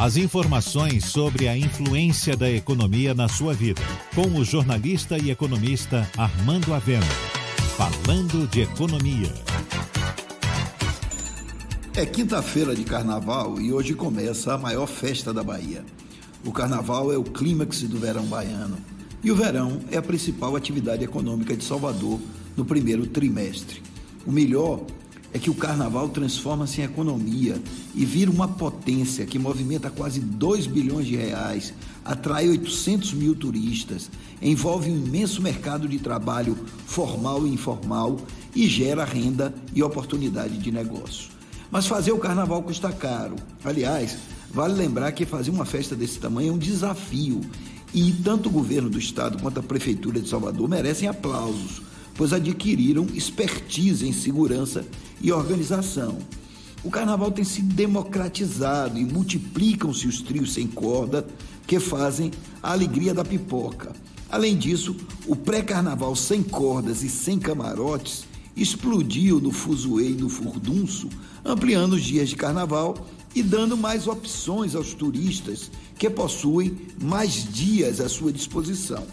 As informações sobre a influência da economia na sua vida. Com o jornalista e economista Armando Avena. Falando de economia. É quinta-feira de carnaval e hoje começa a maior festa da Bahia. O carnaval é o clímax do verão baiano. E o verão é a principal atividade econômica de Salvador no primeiro trimestre. O melhor é que o carnaval transforma-se em economia e vira uma potência que movimenta quase 2 bilhões de reais, atrai 800 mil turistas, envolve um imenso mercado de trabalho formal e informal e gera renda e oportunidade de negócio. Mas fazer o carnaval custa caro. Aliás, vale lembrar que fazer uma festa desse tamanho é um desafio e tanto o governo do estado quanto a prefeitura de Salvador merecem aplausos pois adquiriram expertise em segurança e organização. O carnaval tem se democratizado e multiplicam-se os trios sem corda que fazem a alegria da pipoca. Além disso, o pré-carnaval sem cordas e sem camarotes explodiu no fuzuê e no furdunço, ampliando os dias de carnaval e dando mais opções aos turistas que possuem mais dias à sua disposição.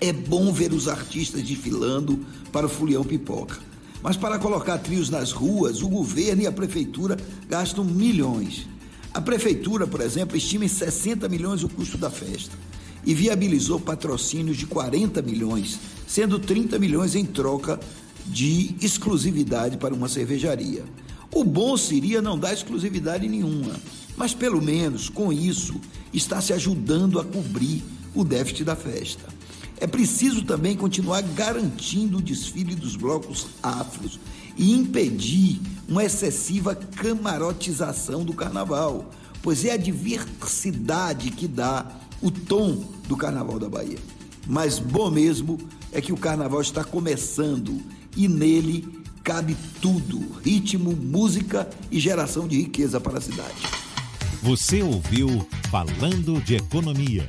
É bom ver os artistas desfilando para o Fulião Pipoca. Mas para colocar trios nas ruas, o governo e a prefeitura gastam milhões. A prefeitura, por exemplo, estima em 60 milhões o custo da festa e viabilizou patrocínios de 40 milhões, sendo 30 milhões em troca de exclusividade para uma cervejaria. O bom seria não dar exclusividade nenhuma, mas pelo menos com isso está se ajudando a cobrir o déficit da festa. É preciso também continuar garantindo o desfile dos blocos afros e impedir uma excessiva camarotização do carnaval, pois é a diversidade que dá o tom do carnaval da Bahia. Mas bom mesmo é que o carnaval está começando e nele cabe tudo: ritmo, música e geração de riqueza para a cidade. Você ouviu Falando de Economia